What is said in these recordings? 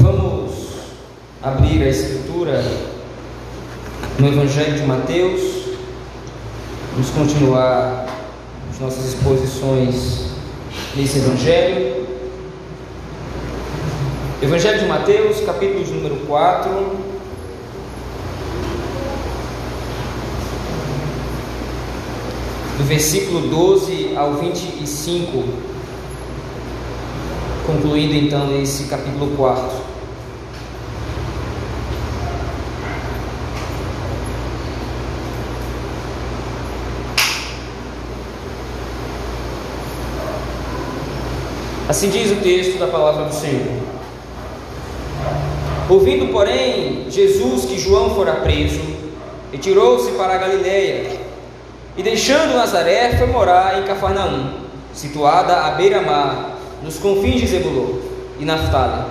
Vamos abrir a escritura no Evangelho de Mateus. Vamos continuar as nossas exposições nesse Evangelho. Evangelho de Mateus, capítulo de número 4. Do versículo 12 ao 25, concluindo então esse capítulo 4. Assim diz o texto da palavra do Senhor. Ouvindo, porém, Jesus que João fora preso, retirou-se para a Galiléia e, deixando Nazaré, foi morar em Cafarnaum, situada à beira-mar, nos confins de Zebulon e Naftali,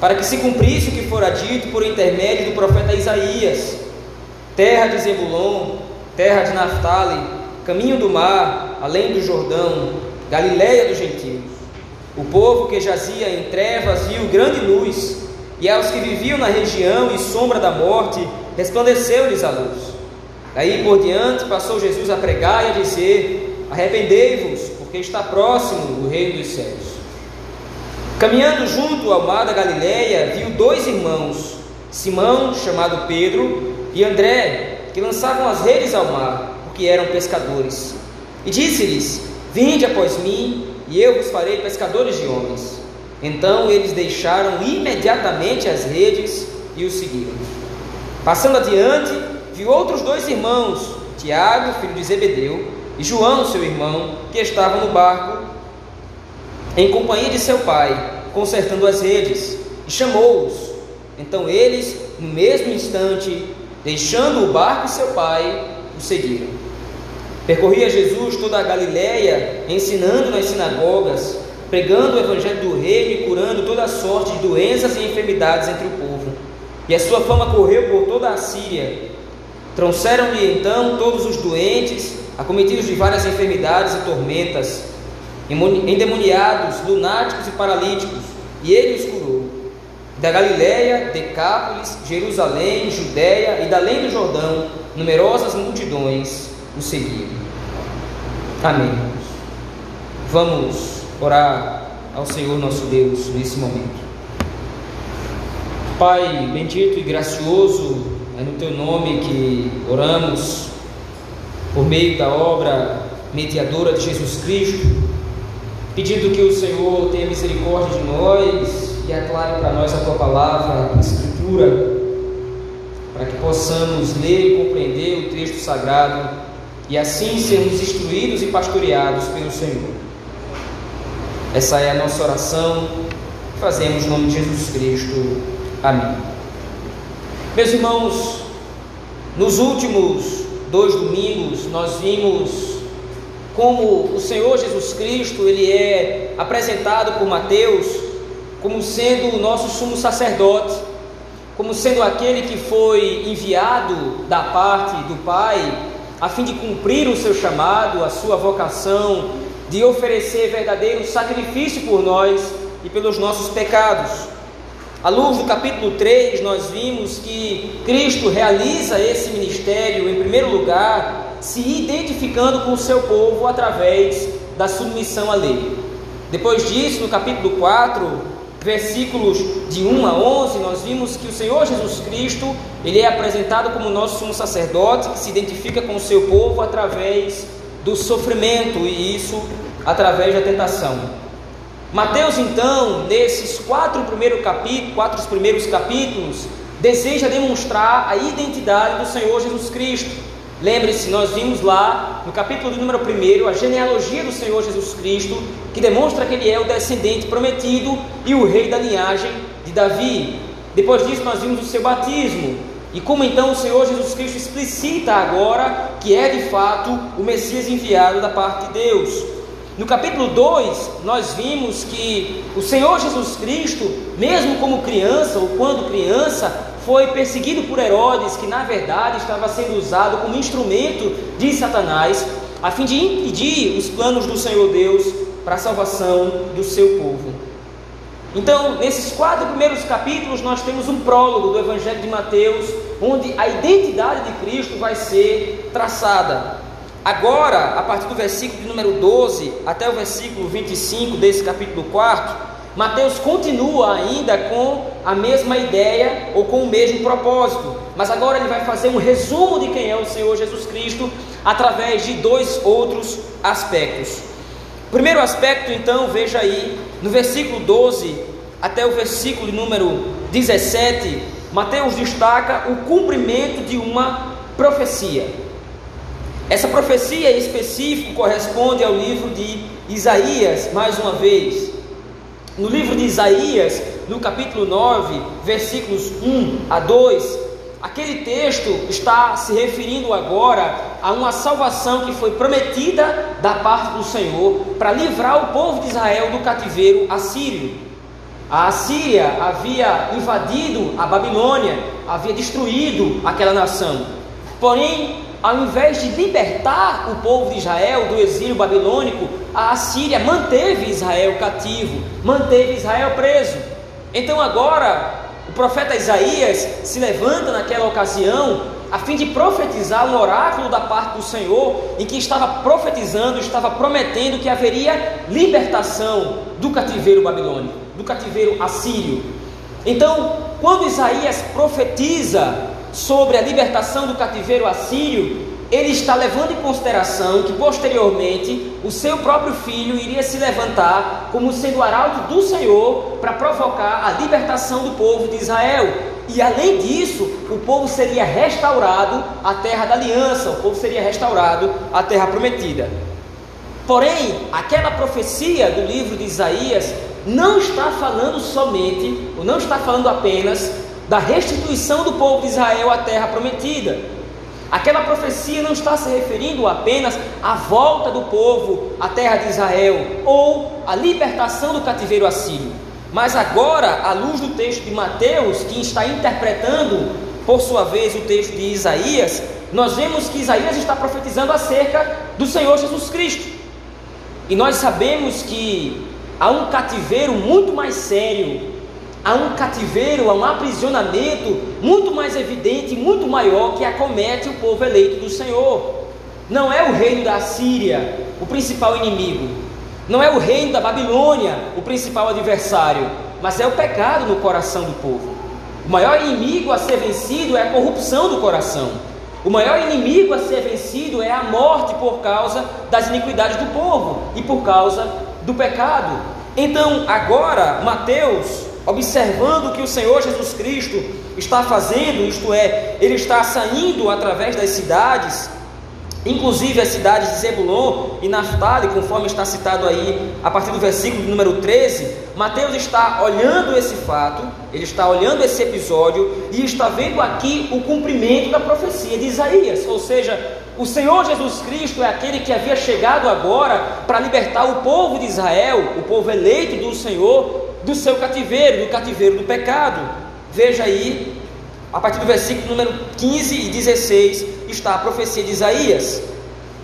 para que se cumprisse o que fora dito por intermédio do profeta Isaías: terra de Zebulon, terra de Naftali, caminho do mar, além do Jordão, Galiléia dos gentios. O povo que jazia em trevas viu grande luz, e aos que viviam na região e sombra da morte, resplandeceu-lhes a luz. Daí por diante passou Jesus a pregar e a dizer: Arrependei-vos, porque está próximo o reino dos céus. Caminhando junto ao mar da Galileia, viu dois irmãos, Simão, chamado Pedro, e André, que lançavam as redes ao mar, porque eram pescadores. E disse-lhes: Vinde após mim, e eu vos farei pescadores de homens. Então eles deixaram imediatamente as redes e o seguiram. Passando adiante, viu outros dois irmãos, Tiago, filho de Zebedeu, e João, seu irmão, que estavam no barco, em companhia de seu pai, consertando as redes, e chamou-os. Então eles, no mesmo instante, deixando o barco e seu pai, o seguiram. Percorria Jesus toda a Galiléia, ensinando nas sinagogas, pregando o evangelho do reino e curando toda sorte de doenças e enfermidades entre o povo. E a sua fama correu por toda a Síria. Trouxeram-lhe então todos os doentes, acometidos de várias enfermidades e tormentas, endemoniados, lunáticos e paralíticos, e ele os curou. Da Galiléia, Decápolis, Jerusalém, Judéia e da além do Jordão, numerosas multidões o seguiram. Amém. Vamos orar ao Senhor nosso Deus nesse momento. Pai bendito e gracioso, é no teu nome que oramos, por meio da obra mediadora de Jesus Cristo, pedindo que o Senhor tenha misericórdia de nós e aclare para nós a tua palavra, a Escritura, para que possamos ler e compreender o texto sagrado e assim sermos instruídos e pastoreados pelo Senhor. Essa é a nossa oração fazemos no nome de Jesus Cristo. Amém. Meus irmãos, nos últimos dois domingos nós vimos como o Senhor Jesus Cristo ele é apresentado por Mateus como sendo o nosso sumo sacerdote, como sendo aquele que foi enviado da parte do Pai a fim de cumprir o seu chamado, a sua vocação, de oferecer verdadeiro sacrifício por nós e pelos nossos pecados. À luz do capítulo 3, nós vimos que Cristo realiza esse ministério, em primeiro lugar, se identificando com o seu povo através da submissão à lei. Depois disso, no capítulo 4, versículos de 1 a 11, nós vimos que o Senhor Jesus Cristo, ele é apresentado como nosso sumo sacerdote, que se identifica com o seu povo através do sofrimento e isso através da tentação. Mateus, então, nesses quatro primeiros capítulos, quatro primeiros capítulos, deseja demonstrar a identidade do Senhor Jesus Cristo Lembre-se, nós vimos lá no capítulo de número 1 a genealogia do Senhor Jesus Cristo, que demonstra que ele é o descendente prometido e o rei da linhagem de Davi. Depois disso, nós vimos o seu batismo e como então o Senhor Jesus Cristo explicita agora que é de fato o Messias enviado da parte de Deus. No capítulo 2, nós vimos que o Senhor Jesus Cristo, mesmo como criança ou quando criança, foi perseguido por Herodes, que na verdade estava sendo usado como instrumento de Satanás, a fim de impedir os planos do Senhor Deus para a salvação do seu povo. Então, nesses quatro primeiros capítulos, nós temos um prólogo do Evangelho de Mateus, onde a identidade de Cristo vai ser traçada. Agora, a partir do versículo de número 12 até o versículo 25 desse capítulo 4, Mateus continua ainda com a mesma ideia ou com o mesmo propósito, mas agora ele vai fazer um resumo de quem é o Senhor Jesus Cristo através de dois outros aspectos. Primeiro aspecto, então, veja aí, no versículo 12 até o versículo número 17, Mateus destaca o cumprimento de uma profecia. Essa profecia em específico corresponde ao livro de Isaías, mais uma vez. No livro de Isaías, no capítulo 9, versículos 1 a 2, aquele texto está se referindo agora a uma salvação que foi prometida da parte do Senhor para livrar o povo de Israel do cativeiro assírio. A Assíria havia invadido a Babilônia, havia destruído aquela nação. Porém, ao invés de libertar o povo de Israel do exílio babilônico, a Assíria manteve Israel cativo, manteve Israel preso. Então agora o profeta Isaías se levanta naquela ocasião a fim de profetizar um oráculo da parte do Senhor, em que estava profetizando, estava prometendo que haveria libertação do cativeiro babilônico, do cativeiro assírio. Então, quando Isaías profetiza sobre a libertação do cativeiro assírio, ele está levando em consideração que posteriormente o seu próprio filho iria se levantar como sendo arauto do Senhor para provocar a libertação do povo de Israel. E além disso, o povo seria restaurado à terra da aliança, o povo seria restaurado à terra prometida. Porém, aquela profecia do livro de Isaías não está falando somente, ou não está falando apenas da restituição do povo de Israel à terra prometida. Aquela profecia não está se referindo apenas à volta do povo à terra de Israel ou à libertação do cativeiro assírio, mas agora, à luz do texto de Mateus, que está interpretando por sua vez o texto de Isaías, nós vemos que Isaías está profetizando acerca do Senhor Jesus Cristo. E nós sabemos que há um cativeiro muito mais sério há um cativeiro, há um aprisionamento muito mais evidente, muito maior que acomete o povo eleito do Senhor. Não é o reino da Síria o principal inimigo, não é o reino da Babilônia o principal adversário, mas é o pecado no coração do povo. O maior inimigo a ser vencido é a corrupção do coração. O maior inimigo a ser vencido é a morte por causa das iniquidades do povo e por causa do pecado. Então, agora, Mateus observando o que o Senhor Jesus Cristo está fazendo, isto é, ele está saindo através das cidades, inclusive as cidades de Zebulon e Naftali, conforme está citado aí a partir do versículo número 13. Mateus está olhando esse fato, ele está olhando esse episódio e está vendo aqui o cumprimento da profecia de Isaías, ou seja, o Senhor Jesus Cristo é aquele que havia chegado agora para libertar o povo de Israel, o povo eleito do Senhor, do seu cativeiro, do cativeiro do pecado. Veja aí, a partir do versículo número 15 e 16, está a profecia de Isaías: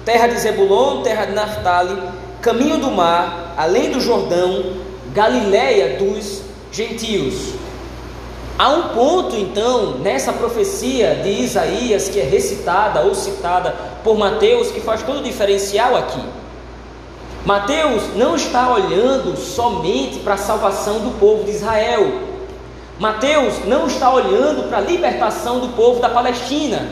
Terra de Zebulon, terra de Naphtali, caminho do mar, além do Jordão, Galiléia dos gentios. Há um ponto então nessa profecia de Isaías que é recitada ou citada por Mateus que faz todo o diferencial aqui. Mateus não está olhando somente para a salvação do povo de Israel. Mateus não está olhando para a libertação do povo da Palestina.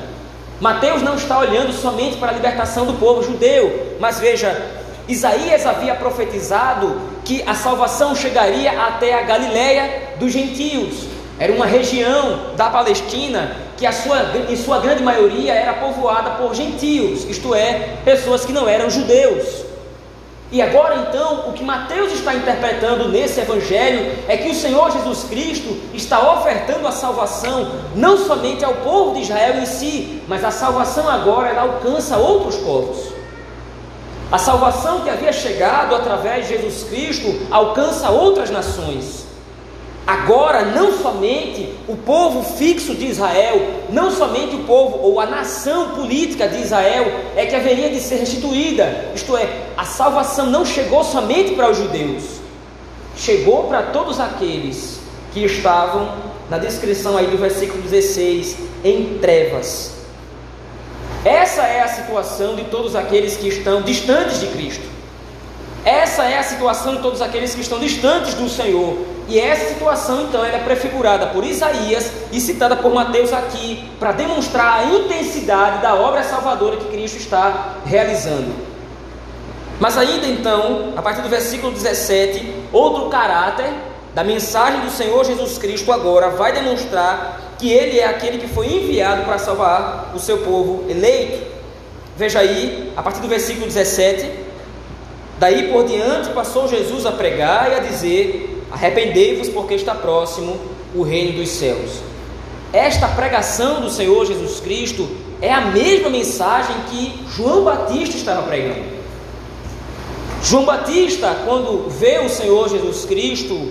Mateus não está olhando somente para a libertação do povo judeu. Mas veja, Isaías havia profetizado que a salvação chegaria até a Galiléia dos gentios. Era uma região da Palestina que a sua, em sua grande maioria era povoada por gentios, isto é, pessoas que não eram judeus. E agora então, o que Mateus está interpretando nesse evangelho é que o Senhor Jesus Cristo está ofertando a salvação não somente ao povo de Israel em si, mas a salvação agora ela alcança outros povos. A salvação que havia chegado através de Jesus Cristo alcança outras nações. Agora, não somente o povo fixo de Israel, não somente o povo ou a nação política de Israel é que haveria de ser restituída, isto é, a salvação não chegou somente para os judeus. chegou para todos aqueles que estavam na descrição aí do versículo 16 em trevas. Essa é a situação de todos aqueles que estão distantes de Cristo. Essa é a situação de todos aqueles que estão distantes do Senhor. E essa situação, então, é prefigurada por Isaías e citada por Mateus aqui, para demonstrar a intensidade da obra salvadora que Cristo está realizando. Mas ainda então, a partir do versículo 17, outro caráter da mensagem do Senhor Jesus Cristo agora vai demonstrar que ele é aquele que foi enviado para salvar o seu povo eleito. Veja aí, a partir do versículo 17, daí por diante passou Jesus a pregar e a dizer: Arrependei-vos, porque está próximo o reino dos céus. Esta pregação do Senhor Jesus Cristo é a mesma mensagem que João Batista estava pregando. João Batista, quando vê o Senhor Jesus Cristo,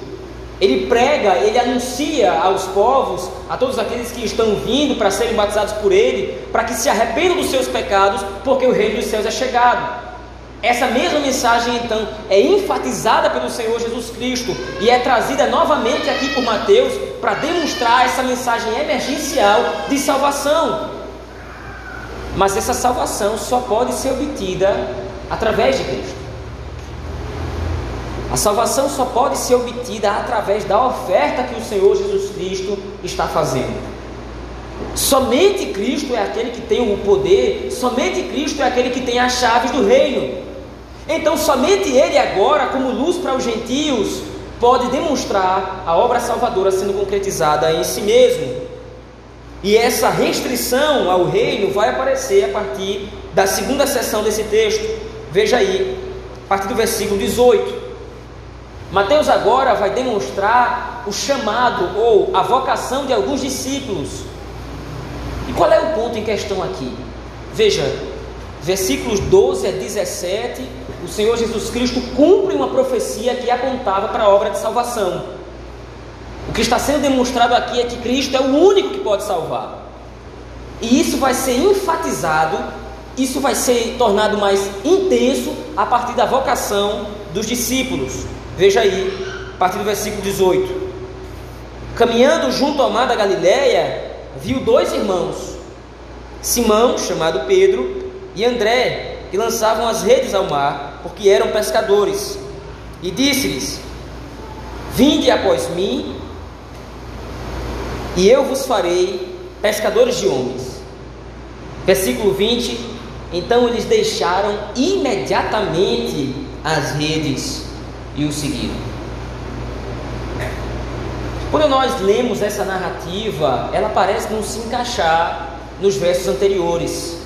ele prega, ele anuncia aos povos, a todos aqueles que estão vindo para serem batizados por ele, para que se arrependam dos seus pecados, porque o reino dos céus é chegado. Essa mesma mensagem, então, é enfatizada pelo Senhor Jesus Cristo e é trazida novamente aqui por Mateus para demonstrar essa mensagem emergencial de salvação. Mas essa salvação só pode ser obtida através de Cristo. A salvação só pode ser obtida através da oferta que o Senhor Jesus Cristo está fazendo. Somente Cristo é aquele que tem o poder, somente Cristo é aquele que tem as chaves do reino. Então, somente Ele agora, como luz para os gentios, pode demonstrar a obra salvadora sendo concretizada em si mesmo. E essa restrição ao reino vai aparecer a partir da segunda seção desse texto. Veja aí, a partir do versículo 18. Mateus agora vai demonstrar o chamado ou a vocação de alguns discípulos. E qual é o ponto em questão aqui? Veja, versículos 12 a 17, o Senhor Jesus Cristo cumpre uma profecia que apontava para a obra de salvação. O que está sendo demonstrado aqui é que Cristo é o único que pode salvar. E isso vai ser enfatizado, isso vai ser tornado mais intenso a partir da vocação dos discípulos. Veja aí, a partir do versículo 18. Caminhando junto ao mar da Galiléia, viu dois irmãos, Simão, chamado Pedro, e André, que lançavam as redes ao mar, porque eram pescadores. E disse-lhes: Vinde após mim, e eu vos farei pescadores de homens. Versículo 20: Então eles deixaram imediatamente as redes e o seguiram. Quando nós lemos essa narrativa, ela parece não se encaixar nos versos anteriores.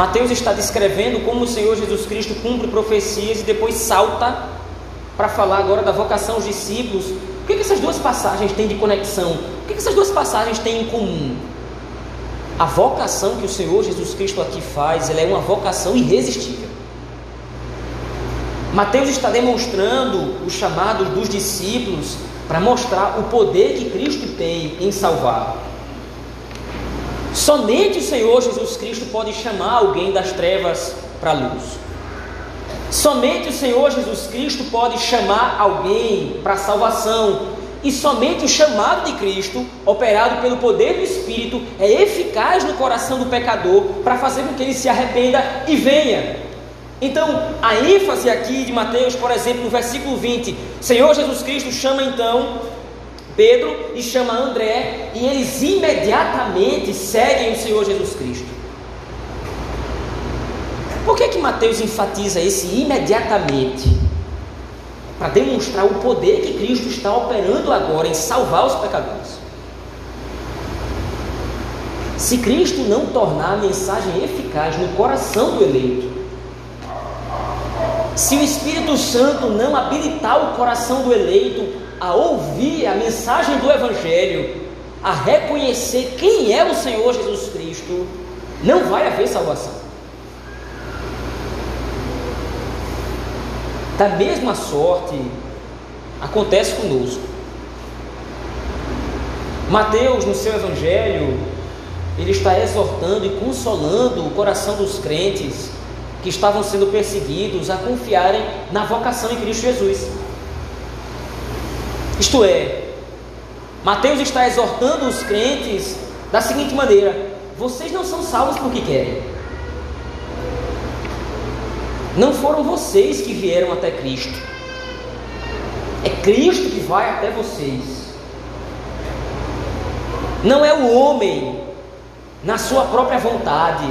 Mateus está descrevendo como o Senhor Jesus Cristo cumpre profecias e depois salta para falar agora da vocação aos discípulos. O que, que essas duas passagens têm de conexão? O que, que essas duas passagens têm em comum? A vocação que o Senhor Jesus Cristo aqui faz, ela é uma vocação irresistível. Mateus está demonstrando os chamados dos discípulos para mostrar o poder que Cristo tem em salvar. Somente o Senhor Jesus Cristo pode chamar alguém das trevas para a luz. Somente o Senhor Jesus Cristo pode chamar alguém para a salvação. E somente o chamado de Cristo, operado pelo poder do Espírito, é eficaz no coração do pecador para fazer com que ele se arrependa e venha. Então, a ênfase aqui de Mateus, por exemplo, no versículo 20, Senhor Jesus Cristo chama então Pedro e chama André, e eles imediatamente seguem o Senhor Jesus Cristo. Por que que Mateus enfatiza esse imediatamente? Para demonstrar o poder que Cristo está operando agora em salvar os pecadores. Se Cristo não tornar a mensagem eficaz no coração do eleito, se o Espírito Santo não habilitar o coração do eleito a ouvir a mensagem do Evangelho, a reconhecer quem é o Senhor Jesus Cristo, não vai haver salvação. Da mesma sorte, acontece conosco. Mateus, no seu Evangelho, ele está exortando e consolando o coração dos crentes que estavam sendo perseguidos a confiarem na vocação em Cristo Jesus. Isto é, Mateus está exortando os crentes da seguinte maneira: vocês não são salvos porque querem. Não foram vocês que vieram até Cristo. É Cristo que vai até vocês. Não é o homem na sua própria vontade.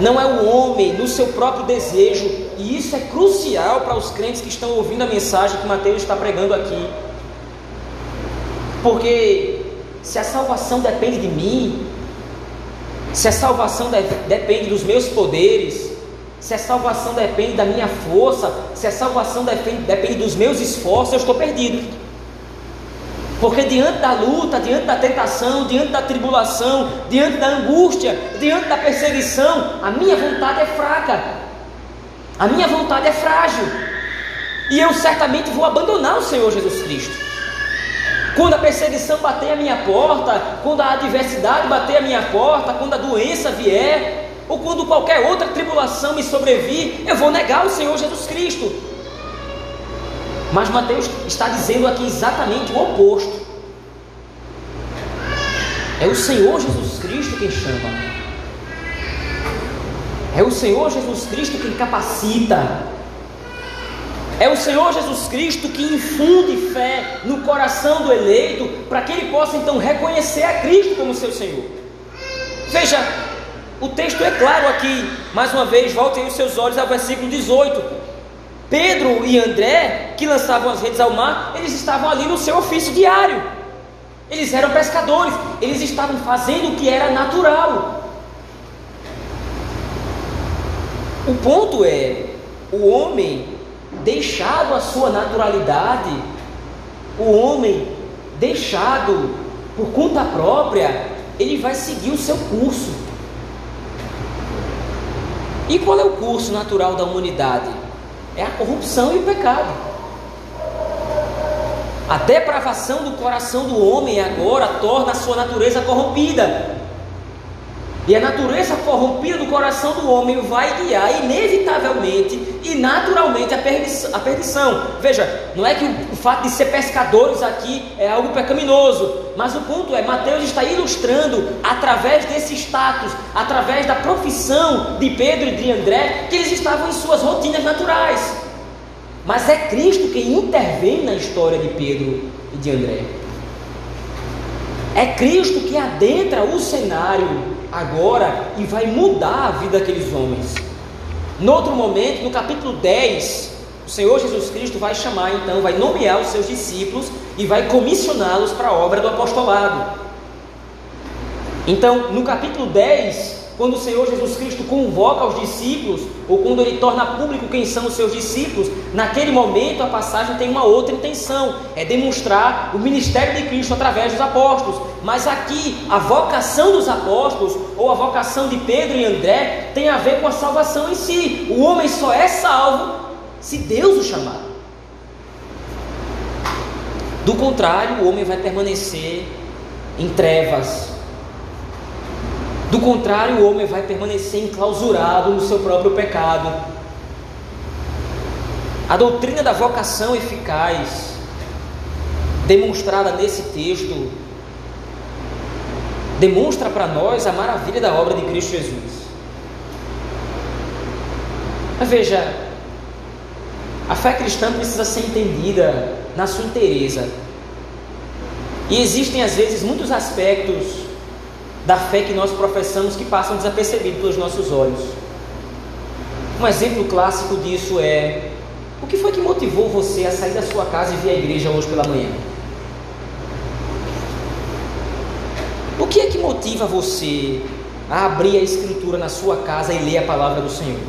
Não é o homem no seu próprio desejo. E isso é crucial para os crentes que estão ouvindo a mensagem que Mateus está pregando aqui. Porque se a salvação depende de mim, se a salvação de, depende dos meus poderes, se a salvação depende da minha força, se a salvação depende, depende dos meus esforços, eu estou perdido. Porque diante da luta, diante da tentação, diante da tribulação, diante da angústia, diante da perseguição, a minha vontade é fraca, a minha vontade é frágil, e eu certamente vou abandonar o Senhor Jesus Cristo. Quando a perseguição bater a minha porta, quando a adversidade bater a minha porta, quando a doença vier, ou quando qualquer outra tribulação me sobrevir, eu vou negar o Senhor Jesus Cristo. Mas Mateus está dizendo aqui exatamente o oposto. É o Senhor Jesus Cristo quem chama. É o Senhor Jesus Cristo quem capacita. É o Senhor Jesus Cristo que infunde fé no coração do eleito, para que ele possa então reconhecer a Cristo como seu Senhor. Veja, o texto é claro aqui, mais uma vez, voltem os seus olhos ao versículo 18. Pedro e André, que lançavam as redes ao mar, eles estavam ali no seu ofício diário. Eles eram pescadores, eles estavam fazendo o que era natural. O ponto é: o homem deixado a sua naturalidade, o homem deixado por conta própria, ele vai seguir o seu curso. E qual é o curso natural da humanidade? É a corrupção e o pecado. A depravação do coração do homem agora torna a sua natureza corrompida. E a natureza corrompida do coração do homem vai guiar inevitavelmente e naturalmente a perdição. A perdição. Veja, não é que o, fato de ser pescadores aqui é algo pecaminoso, mas o ponto é: Mateus está ilustrando através desse status, através da profissão de Pedro e de André, que eles estavam em suas rotinas naturais. Mas é Cristo quem intervém na história de Pedro e de André. É Cristo que adentra o cenário agora e vai mudar a vida daqueles homens. No outro momento, no capítulo 10, o Senhor Jesus Cristo vai chamar então, vai nomear os seus discípulos e vai comissioná-los para a obra do apostolado. Então, no capítulo 10, quando o Senhor Jesus Cristo convoca os discípulos, ou quando ele torna público quem são os seus discípulos, naquele momento a passagem tem uma outra intenção: é demonstrar o ministério de Cristo através dos apóstolos. Mas aqui, a vocação dos apóstolos, ou a vocação de Pedro e André, tem a ver com a salvação em si. O homem só é salvo se Deus o chamar. Do contrário, o homem vai permanecer em trevas, do contrário, o homem vai permanecer enclausurado no seu próprio pecado. A doutrina da vocação eficaz, demonstrada nesse texto, demonstra para nós a maravilha da obra de Cristo Jesus. Mas veja, a fé cristã precisa ser entendida na sua inteireza. E existem às vezes muitos aspectos da fé que nós professamos que passam desapercebidos pelos nossos olhos. Um exemplo clássico disso é: o que foi que motivou você a sair da sua casa e vir à igreja hoje pela manhã? O que é que motiva você a abrir a Escritura na sua casa e ler a palavra do Senhor?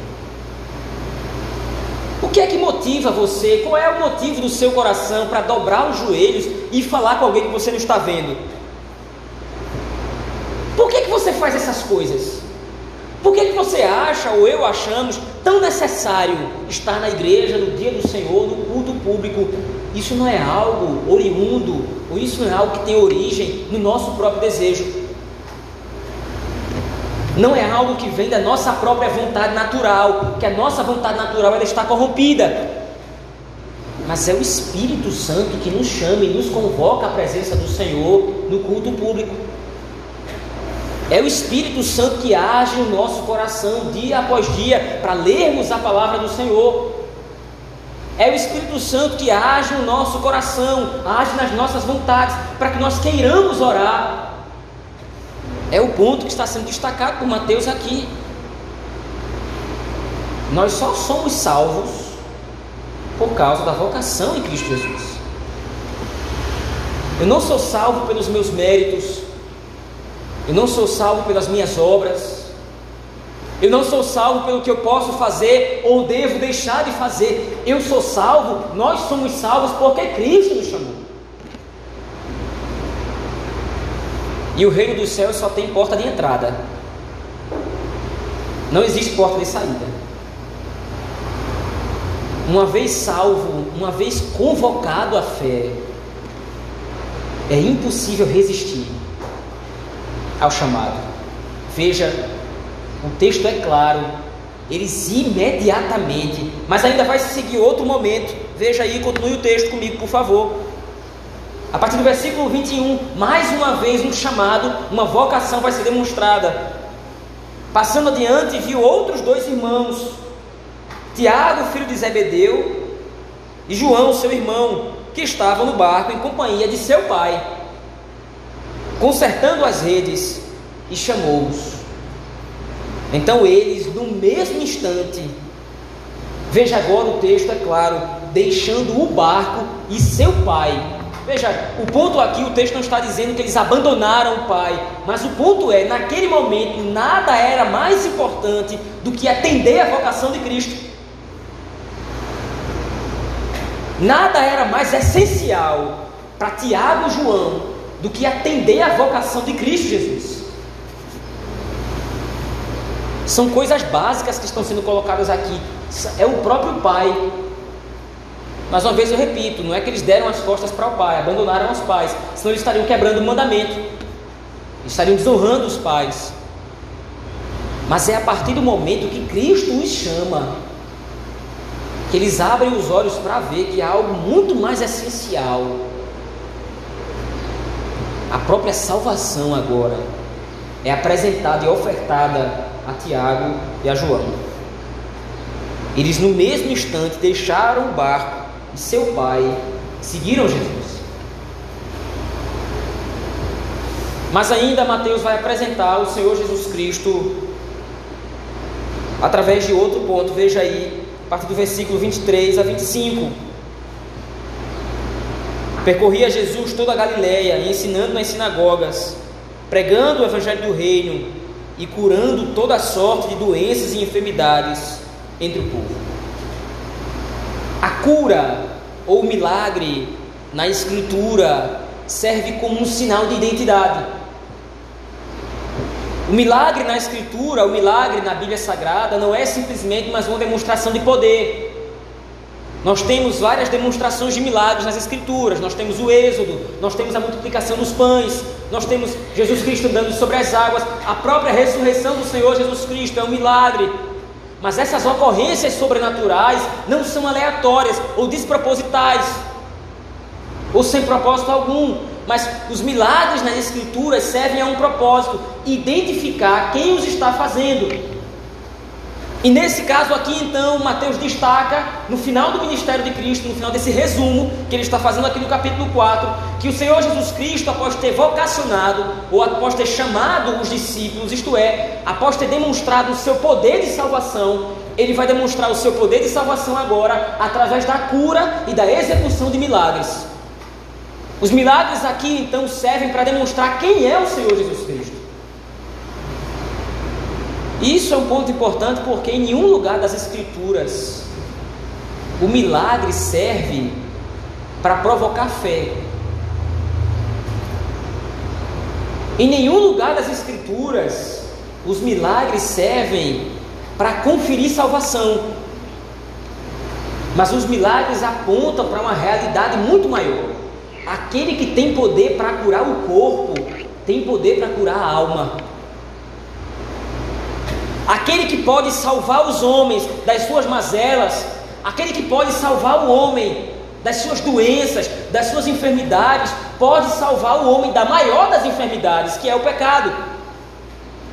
O que é que motiva você? Qual é o motivo do seu coração para dobrar os joelhos e falar com alguém que você não está vendo? Você faz essas coisas? Por que, que você acha, ou eu achamos, tão necessário estar na igreja no dia do Senhor, no culto público? Isso não é algo oriundo, ou isso não é algo que tem origem no nosso próprio desejo. Não é algo que vem da nossa própria vontade natural, que a nossa vontade natural ela está corrompida. mas é o Espírito Santo que nos chama e nos convoca à presença do Senhor no culto público. É o Espírito Santo que age no nosso coração dia após dia para lermos a palavra do Senhor. É o Espírito Santo que age no nosso coração, age nas nossas vontades, para que nós queiramos orar. É o ponto que está sendo destacado por Mateus aqui. Nós só somos salvos por causa da vocação em Cristo Jesus. Eu não sou salvo pelos meus méritos, eu não sou salvo pelas minhas obras, eu não sou salvo pelo que eu posso fazer ou devo deixar de fazer. Eu sou salvo, nós somos salvos porque Cristo nos chamou. E o reino dos céus só tem porta de entrada. Não existe porta de saída. Uma vez salvo, uma vez convocado à fé, é impossível resistir ao chamado. Veja, o texto é claro, eles imediatamente, mas ainda vai seguir outro momento. Veja aí, continue o texto comigo, por favor. A partir do versículo 21, mais uma vez um chamado, uma vocação vai ser demonstrada. Passando adiante, viu outros dois irmãos, Tiago, filho de Zebedeu, e João, seu irmão, que estavam no barco em companhia de seu pai, consertando as redes, e chamou-os. Então eles, no mesmo instante, veja agora o texto, é claro, deixando o barco e seu pai, Veja, o ponto aqui, o texto não está dizendo que eles abandonaram o pai, mas o ponto é, naquele momento, nada era mais importante do que atender a vocação de Cristo. Nada era mais essencial para Tiago e João do que atender a vocação de Cristo Jesus. São coisas básicas que estão sendo colocadas aqui. É o próprio Pai mais uma vez eu repito, não é que eles deram as costas para o pai, abandonaram os pais, senão eles estariam quebrando o mandamento, estariam desonrando os pais. Mas é a partir do momento que Cristo os chama, que eles abrem os olhos para ver que há algo muito mais essencial. A própria salvação agora é apresentada e ofertada a Tiago e a João. Eles no mesmo instante deixaram o barco e seu pai seguiram Jesus. Mas ainda Mateus vai apresentar o Senhor Jesus Cristo através de outro ponto. Veja aí, a partir do versículo 23 a 25. Percorria Jesus toda a Galiléia, ensinando nas sinagogas, pregando o evangelho do reino e curando toda sorte de doenças e enfermidades entre o povo. A cura ou milagre na Escritura serve como um sinal de identidade. O milagre na Escritura, o milagre na Bíblia Sagrada, não é simplesmente mais uma demonstração de poder. Nós temos várias demonstrações de milagres nas Escrituras. Nós temos o Êxodo, nós temos a multiplicação dos pães, nós temos Jesus Cristo andando sobre as águas, a própria ressurreição do Senhor Jesus Cristo é um milagre. Mas essas ocorrências sobrenaturais não são aleatórias ou despropositais, ou sem propósito algum. Mas os milagres nas Escrituras servem a um propósito: identificar quem os está fazendo. E nesse caso aqui, então, Mateus destaca, no final do ministério de Cristo, no final desse resumo que ele está fazendo aqui no capítulo 4, que o Senhor Jesus Cristo, após ter vocacionado, ou após ter chamado os discípulos, isto é, após ter demonstrado o seu poder de salvação, ele vai demonstrar o seu poder de salvação agora através da cura e da execução de milagres. Os milagres aqui, então, servem para demonstrar quem é o Senhor Jesus Cristo. Isso é um ponto importante porque em nenhum lugar das Escrituras o milagre serve para provocar fé. Em nenhum lugar das Escrituras os milagres servem para conferir salvação. Mas os milagres apontam para uma realidade muito maior. Aquele que tem poder para curar o corpo, tem poder para curar a alma. Aquele que pode salvar os homens das suas mazelas, aquele que pode salvar o homem das suas doenças, das suas enfermidades, pode salvar o homem da maior das enfermidades, que é o pecado.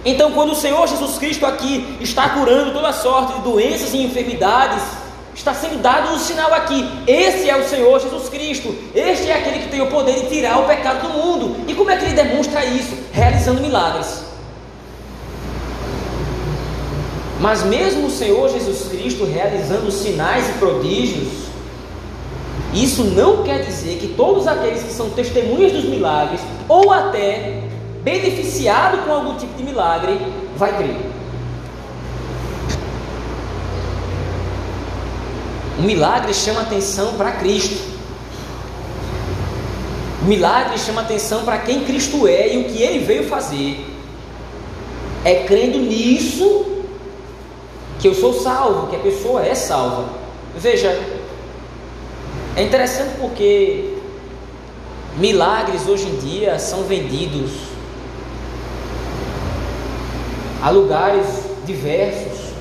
Então, quando o Senhor Jesus Cristo aqui está curando toda sorte de doenças e enfermidades, está sendo dado um sinal aqui: esse é o Senhor Jesus Cristo, este é aquele que tem o poder de tirar o pecado do mundo. E como é que ele demonstra isso? Realizando milagres. Mas mesmo o Senhor Jesus Cristo realizando sinais e prodígios, isso não quer dizer que todos aqueles que são testemunhas dos milagres, ou até beneficiado com algum tipo de milagre, vai crer. O milagre chama atenção para Cristo. O milagre chama atenção para quem Cristo é e o que ele veio fazer. É crendo nisso que eu sou salvo, que a pessoa é salva. Veja, é interessante porque milagres hoje em dia são vendidos a lugares diversos,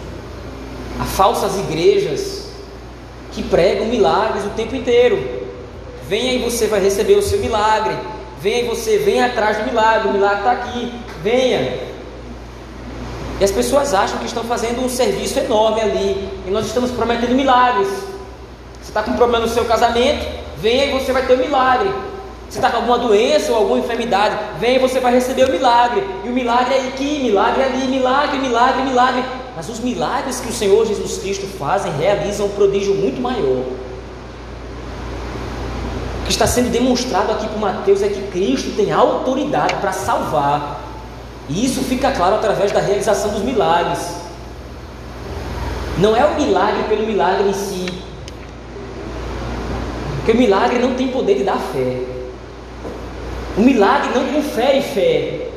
a falsas igrejas que pregam milagres o tempo inteiro. Venha e você vai receber o seu milagre. Venha e você venha atrás do milagre. O milagre está aqui. Venha. E as pessoas acham que estão fazendo um serviço enorme ali. E nós estamos prometendo milagres. Você está com um problema no seu casamento? Venha e você vai ter um milagre. Você está com alguma doença ou alguma enfermidade? Venha e você vai receber o milagre. E o milagre é aqui, milagre é ali, milagre, milagre, milagre. Mas os milagres que o Senhor Jesus Cristo fazem realizam um prodígio muito maior. O que está sendo demonstrado aqui por Mateus é que Cristo tem autoridade para salvar e isso fica claro através da realização dos milagres. Não é o milagre pelo milagre em si. Porque o milagre não tem poder de dar fé. O milagre não confere fé.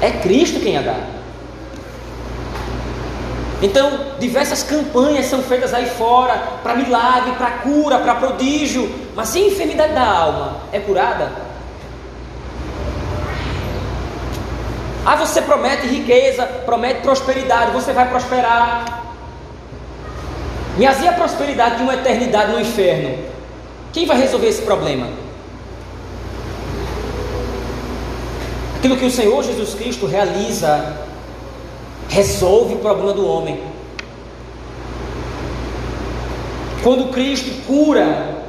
É Cristo quem a dá. Então, diversas campanhas são feitas aí fora para milagre, para cura, para prodígio. Mas se a enfermidade da alma é curada, Ah, você promete riqueza, promete prosperidade, você vai prosperar. Mas e a prosperidade de uma eternidade no inferno? Quem vai resolver esse problema? Aquilo que o Senhor Jesus Cristo realiza, resolve o problema do homem. Quando Cristo cura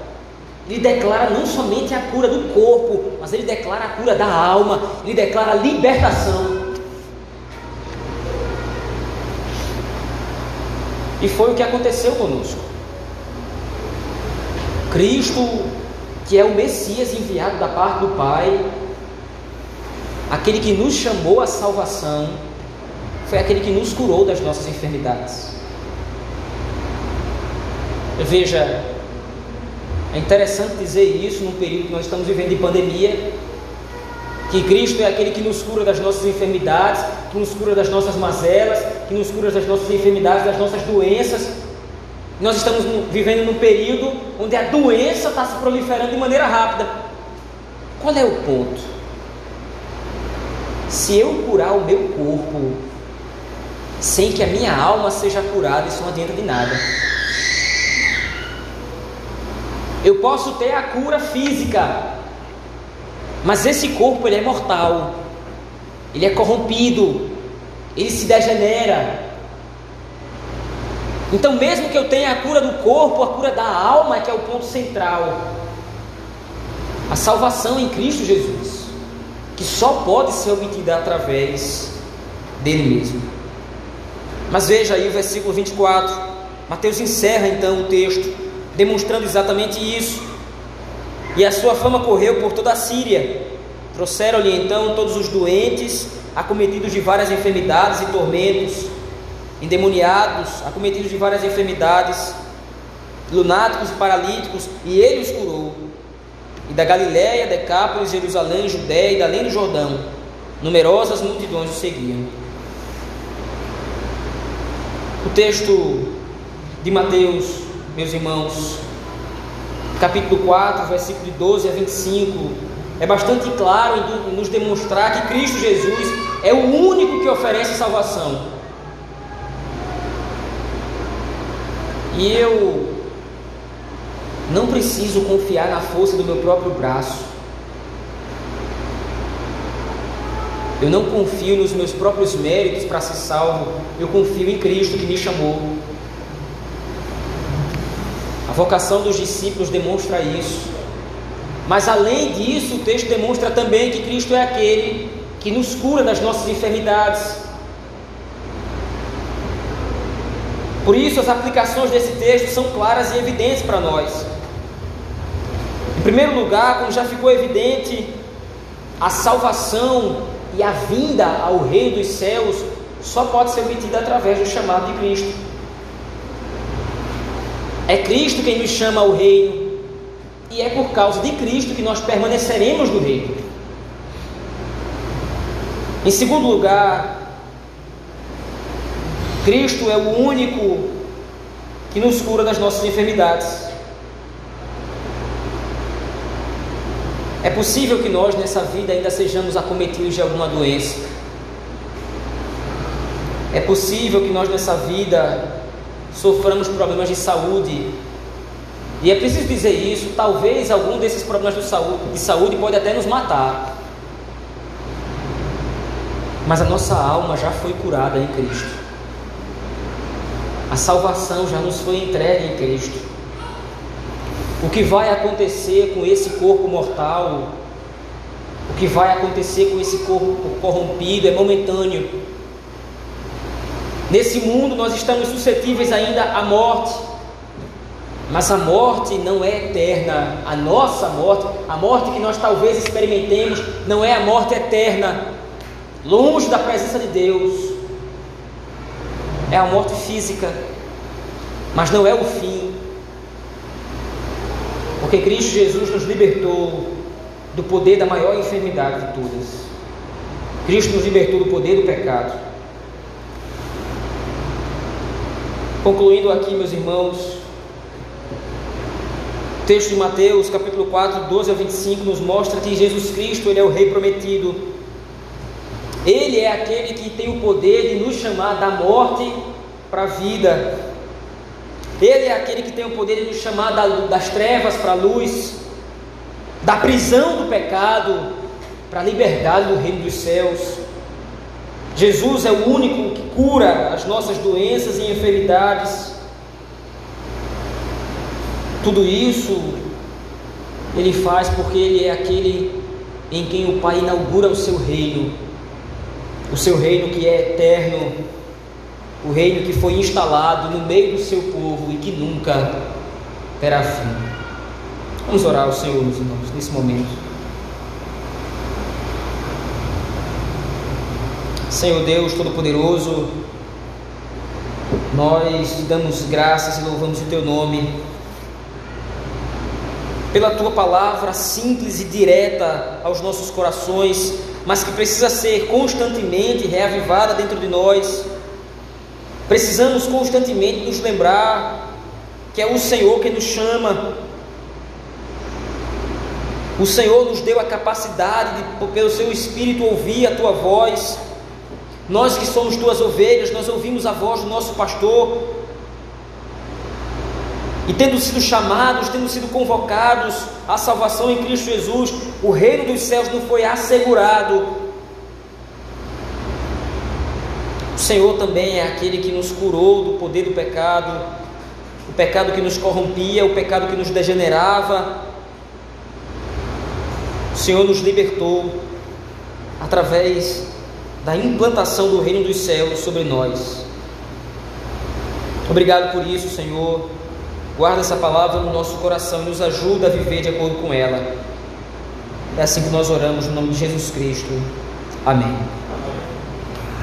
ele declara não somente a cura do corpo, mas ele declara a cura da alma, ele declara a libertação. E foi o que aconteceu conosco. Cristo, que é o Messias enviado da parte do Pai, aquele que nos chamou à salvação, foi aquele que nos curou das nossas enfermidades. Veja, é interessante dizer isso num período que nós estamos vivendo de pandemia, que Cristo é aquele que nos cura das nossas enfermidades, que nos cura das nossas mazelas, que nos cura das nossas enfermidades, das nossas doenças. Nós estamos vivendo num período onde a doença está se proliferando de maneira rápida. Qual é o ponto? Se eu curar o meu corpo sem que a minha alma seja curada, isso não adianta de nada. Eu posso ter a cura física, mas esse corpo ele é mortal. Ele é corrompido, ele se degenera. Então, mesmo que eu tenha a cura do corpo, a cura da alma que é o ponto central. A salvação em Cristo Jesus, que só pode ser obtida através dele mesmo. Mas veja aí o versículo 24. Mateus encerra então o texto demonstrando exatamente isso. E a sua fama correu por toda a Síria. Trouxeram-lhe então todos os doentes, acometidos de várias enfermidades e tormentos, endemoniados, acometidos de várias enfermidades, lunáticos e paralíticos, e ele os curou. E da Galiléia, Decápolis, Jerusalém, Judéia e da além do Jordão, numerosas multidões o seguiam. O texto de Mateus meus irmãos, capítulo 4, versículo de 12 a 25, é bastante claro em nos demonstrar que Cristo Jesus é o único que oferece salvação. E eu Não preciso confiar na força do meu próprio braço. Eu não confio nos meus próprios méritos para ser salvo. Eu confio em Cristo que me chamou. A vocação dos discípulos demonstra isso. Mas além disso, o texto demonstra também que Cristo é aquele que nos cura das nossas enfermidades. Por isso, as aplicações desse texto são claras e evidentes para nós. Em primeiro lugar, como já ficou evidente, a salvação e a vinda ao reino dos céus só pode ser obtida através do chamado de Cristo. É Cristo quem nos chama ao reino, e é por causa de Cristo que nós permaneceremos no reino. Em segundo lugar, Cristo é o único que nos cura das nossas enfermidades. É possível que nós nessa vida ainda sejamos acometidos de alguma doença. É possível que nós nessa vida soframos problemas de saúde. E é preciso dizer isso, talvez algum desses problemas de saúde, de saúde pode até nos matar. Mas a nossa alma já foi curada em Cristo. A salvação já nos foi entregue em Cristo. O que vai acontecer com esse corpo mortal, o que vai acontecer com esse corpo corrompido é momentâneo. Nesse mundo nós estamos suscetíveis ainda à morte, mas a morte não é eterna. A nossa morte, a morte que nós talvez experimentemos, não é a morte eterna, longe da presença de Deus. É a morte física, mas não é o fim. Porque Cristo Jesus nos libertou do poder da maior enfermidade de todas. Cristo nos libertou do poder do pecado. Concluindo aqui, meus irmãos, o texto de Mateus, capítulo 4, 12 a 25, nos mostra que Jesus Cristo ele é o Rei prometido. Ele é aquele que tem o poder de nos chamar da morte para a vida. Ele é aquele que tem o poder de nos chamar das trevas para a luz, da prisão do pecado para a liberdade do reino dos céus. Jesus é o único que cura as nossas doenças e enfermidades. Tudo isso ele faz porque ele é aquele em quem o Pai inaugura o seu reino, o seu reino que é eterno, o reino que foi instalado no meio do seu povo e que nunca terá fim. Vamos orar ao Senhor, meus irmãos, nesse momento. Senhor Deus Todo-Poderoso, nós te damos graças e louvamos o teu nome pela tua palavra simples e direta aos nossos corações, mas que precisa ser constantemente reavivada dentro de nós Precisamos constantemente nos lembrar que é o Senhor que nos chama. O Senhor nos deu a capacidade de, pelo seu Espírito, ouvir a tua voz. Nós que somos tuas ovelhas, nós ouvimos a voz do nosso pastor. E tendo sido chamados, tendo sido convocados à salvação em Cristo Jesus, o reino dos céus nos foi assegurado Senhor também é aquele que nos curou do poder do pecado, o pecado que nos corrompia, o pecado que nos degenerava. O Senhor nos libertou através da implantação do reino dos céus sobre nós. Obrigado por isso, Senhor. Guarda essa palavra no nosso coração e nos ajuda a viver de acordo com ela. É assim que nós oramos no nome de Jesus Cristo. Amém.